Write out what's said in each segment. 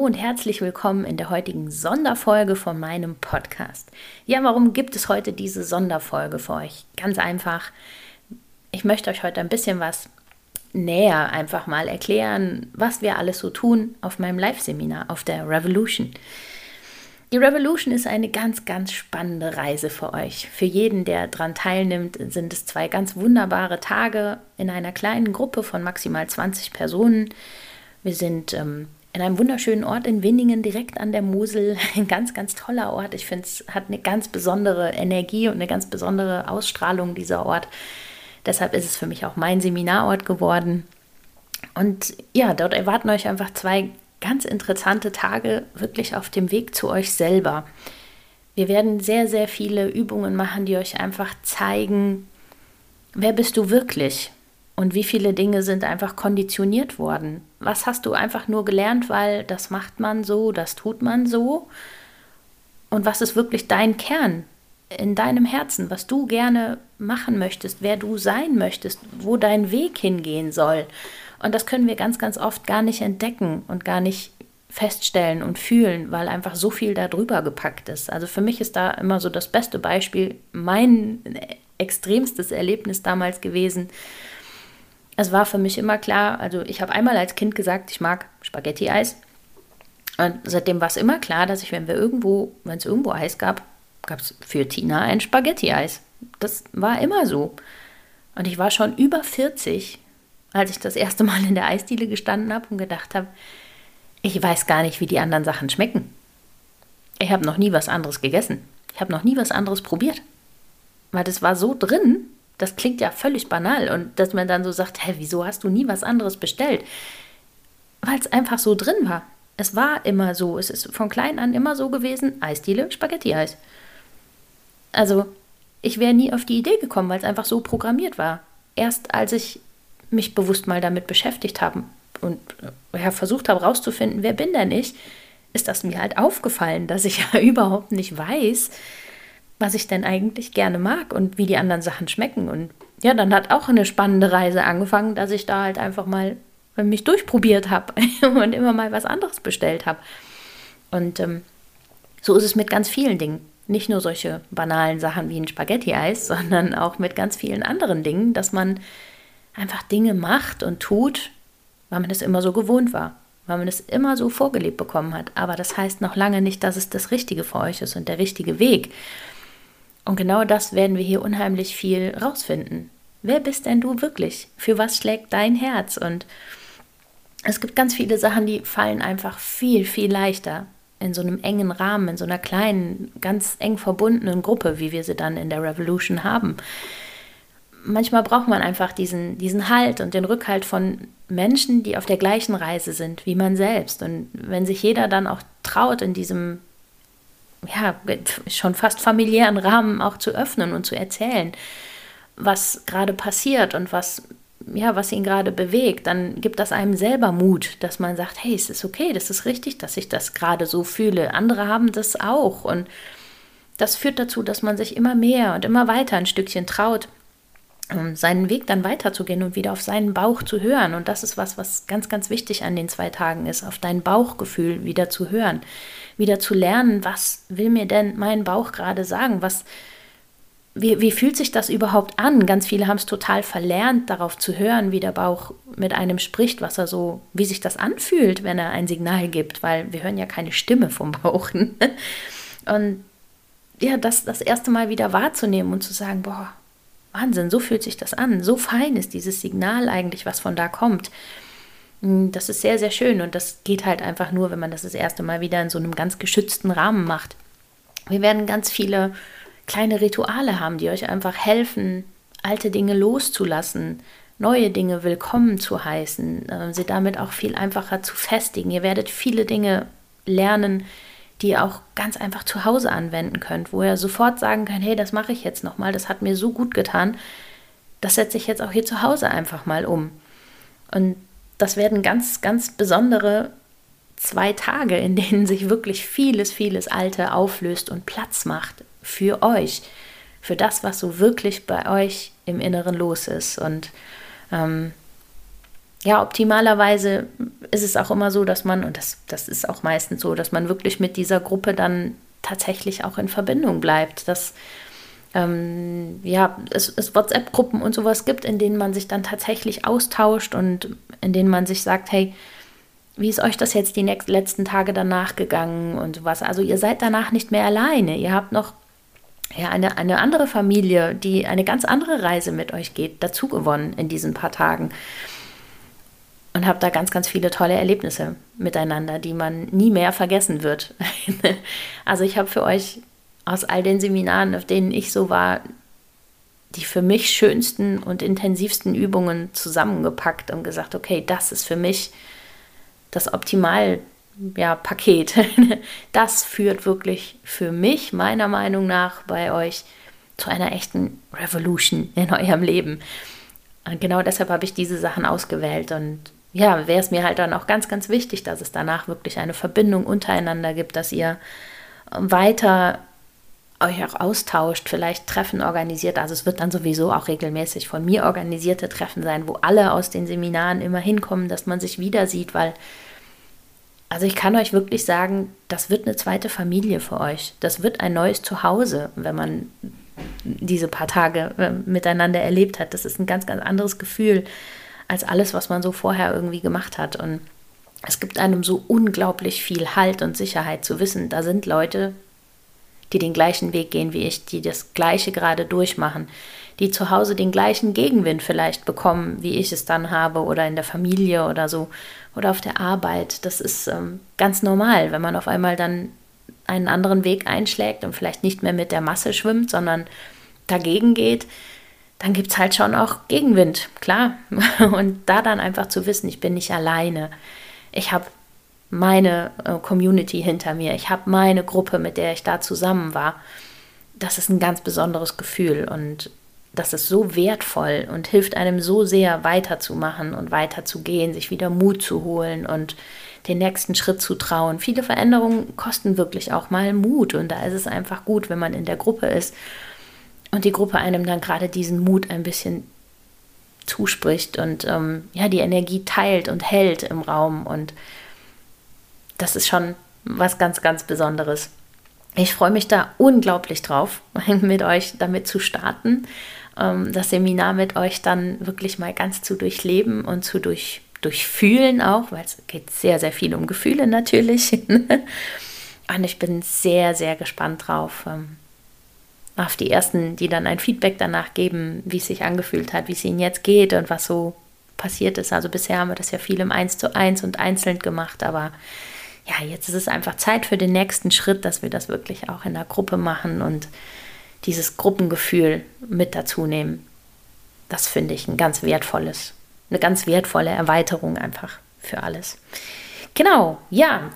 Und herzlich willkommen in der heutigen Sonderfolge von meinem Podcast. Ja, warum gibt es heute diese Sonderfolge für euch? Ganz einfach. Ich möchte euch heute ein bisschen was näher einfach mal erklären, was wir alles so tun auf meinem Live-Seminar, auf der Revolution. Die Revolution ist eine ganz, ganz spannende Reise für euch. Für jeden, der daran teilnimmt, sind es zwei ganz wunderbare Tage in einer kleinen Gruppe von maximal 20 Personen. Wir sind ähm, in einem wunderschönen Ort in Winningen, direkt an der Mosel. Ein ganz, ganz toller Ort. Ich finde, es hat eine ganz besondere Energie und eine ganz besondere Ausstrahlung, dieser Ort. Deshalb ist es für mich auch mein Seminarort geworden. Und ja, dort erwarten euch einfach zwei ganz interessante Tage wirklich auf dem Weg zu euch selber. Wir werden sehr, sehr viele Übungen machen, die euch einfach zeigen, wer bist du wirklich? Und wie viele Dinge sind einfach konditioniert worden? Was hast du einfach nur gelernt, weil das macht man so, das tut man so? Und was ist wirklich dein Kern in deinem Herzen, was du gerne machen möchtest, wer du sein möchtest, wo dein Weg hingehen soll? Und das können wir ganz, ganz oft gar nicht entdecken und gar nicht feststellen und fühlen, weil einfach so viel da drüber gepackt ist. Also für mich ist da immer so das beste Beispiel mein extremstes Erlebnis damals gewesen, es war für mich immer klar, also ich habe einmal als Kind gesagt, ich mag Spaghetti-Eis. Und seitdem war es immer klar, dass ich, wenn wir irgendwo, wenn es irgendwo Eis gab, gab es für Tina ein Spaghetti-Eis. Das war immer so. Und ich war schon über 40, als ich das erste Mal in der Eisdiele gestanden habe und gedacht habe, ich weiß gar nicht, wie die anderen Sachen schmecken. Ich habe noch nie was anderes gegessen. Ich habe noch nie was anderes probiert. Weil das war so drin, das klingt ja völlig banal und dass man dann so sagt, hä, wieso hast du nie was anderes bestellt? Weil es einfach so drin war. Es war immer so. Es ist von klein an immer so gewesen: Eisdiele, Spaghetti-Eis. Also, ich wäre nie auf die Idee gekommen, weil es einfach so programmiert war. Erst als ich mich bewusst mal damit beschäftigt habe und äh, ja, versucht habe herauszufinden, wer bin denn ich, ist das mir halt aufgefallen, dass ich ja überhaupt nicht weiß, was ich denn eigentlich gerne mag und wie die anderen Sachen schmecken. Und ja, dann hat auch eine spannende Reise angefangen, dass ich da halt einfach mal mich durchprobiert habe und immer mal was anderes bestellt habe. Und ähm, so ist es mit ganz vielen Dingen. Nicht nur solche banalen Sachen wie ein Spaghetti-Eis, sondern auch mit ganz vielen anderen Dingen, dass man einfach Dinge macht und tut, weil man es immer so gewohnt war, weil man es immer so vorgelebt bekommen hat. Aber das heißt noch lange nicht, dass es das Richtige für euch ist und der richtige Weg. Und genau das werden wir hier unheimlich viel rausfinden. Wer bist denn du wirklich? Für was schlägt dein Herz? Und es gibt ganz viele Sachen, die fallen einfach viel, viel leichter in so einem engen Rahmen, in so einer kleinen, ganz eng verbundenen Gruppe, wie wir sie dann in der Revolution haben. Manchmal braucht man einfach diesen, diesen Halt und den Rückhalt von Menschen, die auf der gleichen Reise sind wie man selbst. Und wenn sich jeder dann auch traut, in diesem ja, schon fast familiären Rahmen auch zu öffnen und zu erzählen, was gerade passiert und was, ja, was ihn gerade bewegt, dann gibt das einem selber Mut, dass man sagt, hey, es ist okay, das ist richtig, dass ich das gerade so fühle. Andere haben das auch und das führt dazu, dass man sich immer mehr und immer weiter ein Stückchen traut, seinen Weg dann weiterzugehen und wieder auf seinen Bauch zu hören. Und das ist was, was ganz, ganz wichtig an den zwei Tagen ist, auf dein Bauchgefühl wieder zu hören wieder zu lernen, was will mir denn mein Bauch gerade sagen? Was, wie, wie fühlt sich das überhaupt an? Ganz viele haben es total verlernt, darauf zu hören, wie der Bauch mit einem spricht, was er so, wie sich das anfühlt, wenn er ein Signal gibt, weil wir hören ja keine Stimme vom Bauch. und ja, das das erste Mal wieder wahrzunehmen und zu sagen, boah, Wahnsinn, so fühlt sich das an, so fein ist dieses Signal eigentlich, was von da kommt. Hm, das ist sehr, sehr schön und das geht halt einfach nur, wenn man das das erste Mal wieder in so einem ganz geschützten Rahmen macht. Wir werden ganz viele kleine Rituale haben, die euch einfach helfen, alte Dinge loszulassen, neue Dinge willkommen zu heißen, äh, sie damit auch viel einfacher zu festigen. Ihr werdet viele Dinge lernen, die ihr auch ganz einfach zu Hause anwenden könnt, wo ihr sofort sagen könnt, hey, das mache ich jetzt nochmal, das hat mir so gut getan, das setze ich jetzt auch hier zu Hause einfach mal um. Und das werden ganz, ganz besondere zwei Tage, in denen sich wirklich vieles, vieles Alte auflöst und Platz macht für euch, für das, was so wirklich bei euch im Inneren los ist. Und ähm, ja, optimalerweise ist es auch immer so, dass man, und das, das ist auch meistens so, dass man wirklich mit dieser Gruppe dann tatsächlich auch in Verbindung bleibt, dass ähm, ja, es, es WhatsApp-Gruppen und sowas gibt, in denen man sich dann tatsächlich austauscht und in denen man sich sagt, hey, wie ist euch das jetzt die nächsten, letzten Tage danach gegangen und sowas? Also ihr seid danach nicht mehr alleine. Ihr habt noch ja, eine, eine andere Familie, die eine ganz andere Reise mit euch geht, dazu gewonnen in diesen paar Tagen. Und habt da ganz, ganz viele tolle Erlebnisse miteinander, die man nie mehr vergessen wird. also ich habe für euch aus all den Seminaren, auf denen ich so war, die für mich schönsten und intensivsten Übungen zusammengepackt und gesagt, okay, das ist für mich das Optimalpaket. Ja, das führt wirklich für mich, meiner Meinung nach, bei euch zu einer echten Revolution in eurem Leben. Und genau deshalb habe ich diese Sachen ausgewählt. Und ja, wäre es mir halt dann auch ganz, ganz wichtig, dass es danach wirklich eine Verbindung untereinander gibt, dass ihr weiter euch auch austauscht, vielleicht Treffen organisiert. Also es wird dann sowieso auch regelmäßig von mir organisierte Treffen sein, wo alle aus den Seminaren immer hinkommen, dass man sich wieder sieht, weil also ich kann euch wirklich sagen, das wird eine zweite Familie für euch. Das wird ein neues Zuhause, wenn man diese paar Tage äh, miteinander erlebt hat. Das ist ein ganz, ganz anderes Gefühl als alles, was man so vorher irgendwie gemacht hat. Und es gibt einem so unglaublich viel Halt und Sicherheit zu wissen, da sind Leute, die den gleichen Weg gehen wie ich, die das Gleiche gerade durchmachen, die zu Hause den gleichen Gegenwind vielleicht bekommen, wie ich es dann habe oder in der Familie oder so oder auf der Arbeit. Das ist ähm, ganz normal, wenn man auf einmal dann einen anderen Weg einschlägt und vielleicht nicht mehr mit der Masse schwimmt, sondern dagegen geht, dann gibt es halt schon auch Gegenwind, klar. Und da dann einfach zu wissen, ich bin nicht alleine. Ich habe meine äh, Community hinter mir. Ich habe meine Gruppe, mit der ich da zusammen war. Das ist ein ganz besonderes Gefühl und das ist so wertvoll und hilft einem so sehr weiterzumachen und weiterzugehen, sich wieder Mut zu holen und den nächsten Schritt zu trauen. Viele Veränderungen kosten wirklich auch mal Mut und da ist es einfach gut, wenn man in der Gruppe ist und die Gruppe einem dann gerade diesen Mut ein bisschen zuspricht und ähm, ja die Energie teilt und hält im Raum und das ist schon was ganz, ganz Besonderes. Ich freue mich da unglaublich drauf, mit euch damit zu starten, ähm, das Seminar mit euch dann wirklich mal ganz zu durchleben und zu durch, durchfühlen auch, weil es geht sehr, sehr viel um Gefühle natürlich. und ich bin sehr, sehr gespannt drauf, ähm, auf die ersten, die dann ein Feedback danach geben, wie es sich angefühlt hat, wie es ihnen jetzt geht und was so passiert ist. Also bisher haben wir das ja viel im Eins zu eins und einzeln gemacht, aber ja, jetzt ist es einfach Zeit für den nächsten Schritt, dass wir das wirklich auch in der Gruppe machen und dieses Gruppengefühl mit dazu nehmen. Das finde ich ein ganz wertvolles, eine ganz wertvolle Erweiterung einfach für alles. Genau, ja,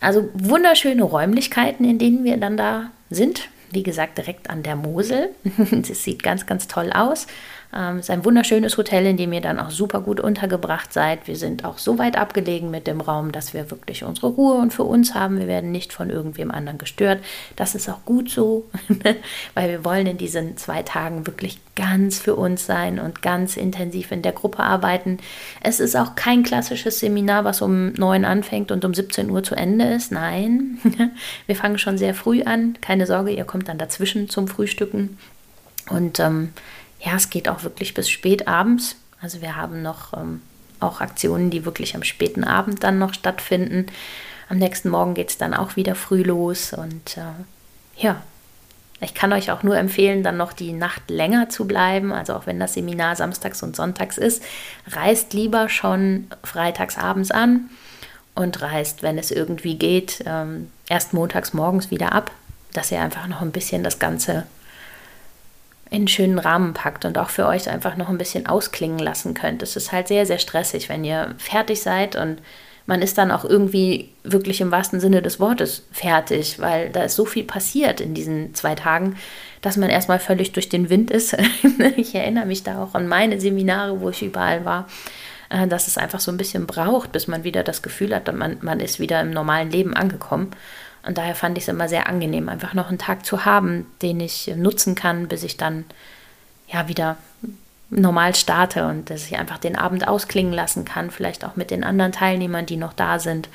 also wunderschöne Räumlichkeiten, in denen wir dann da sind. Wie gesagt, direkt an der Mosel. Es sieht ganz, ganz toll aus. Ähm, es ist ein wunderschönes Hotel, in dem ihr dann auch super gut untergebracht seid. Wir sind auch so weit abgelegen mit dem Raum, dass wir wirklich unsere Ruhe und für uns haben. Wir werden nicht von irgendwem anderen gestört. Das ist auch gut so, weil wir wollen in diesen zwei Tagen wirklich ganz für uns sein und ganz intensiv in der Gruppe arbeiten. Es ist auch kein klassisches Seminar, was um neun anfängt und um 17 Uhr zu Ende ist. Nein, wir fangen schon sehr früh an. Keine Sorge, ihr kommt dann dazwischen zum Frühstücken. Und ähm, ja, es geht auch wirklich bis spät abends. Also wir haben noch ähm, auch Aktionen, die wirklich am späten Abend dann noch stattfinden. Am nächsten Morgen geht es dann auch wieder früh los. Und äh, ja, ich kann euch auch nur empfehlen, dann noch die Nacht länger zu bleiben. Also auch wenn das Seminar samstags und sonntags ist, reist lieber schon freitags abends an und reist, wenn es irgendwie geht, ähm, erst montags morgens wieder ab, dass ihr einfach noch ein bisschen das Ganze in einen schönen Rahmen packt und auch für euch einfach noch ein bisschen ausklingen lassen könnt. Es ist halt sehr, sehr stressig, wenn ihr fertig seid und man ist dann auch irgendwie wirklich im wahrsten Sinne des Wortes fertig, weil da ist so viel passiert in diesen zwei Tagen, dass man erstmal völlig durch den Wind ist. ich erinnere mich da auch an meine Seminare, wo ich überall war, äh, dass es einfach so ein bisschen braucht, bis man wieder das Gefühl hat, man, man ist wieder im normalen Leben angekommen. Und daher fand ich es immer sehr angenehm, einfach noch einen Tag zu haben, den ich nutzen kann, bis ich dann ja wieder normal starte und dass ich einfach den Abend ausklingen lassen kann, vielleicht auch mit den anderen Teilnehmern, die noch da sind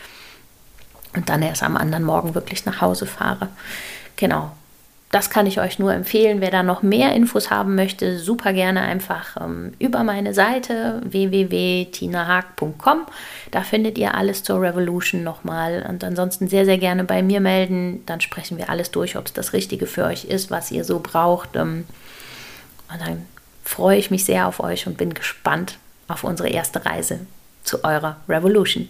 und dann erst am anderen Morgen wirklich nach Hause fahre. Genau. Das kann ich euch nur empfehlen. Wer da noch mehr Infos haben möchte, super gerne einfach ähm, über meine Seite www.tinahaag.com. Da findet ihr alles zur Revolution nochmal. Und ansonsten sehr, sehr gerne bei mir melden. Dann sprechen wir alles durch, ob es das Richtige für euch ist, was ihr so braucht. Ähm, und dann freue ich mich sehr auf euch und bin gespannt auf unsere erste Reise zu eurer Revolution.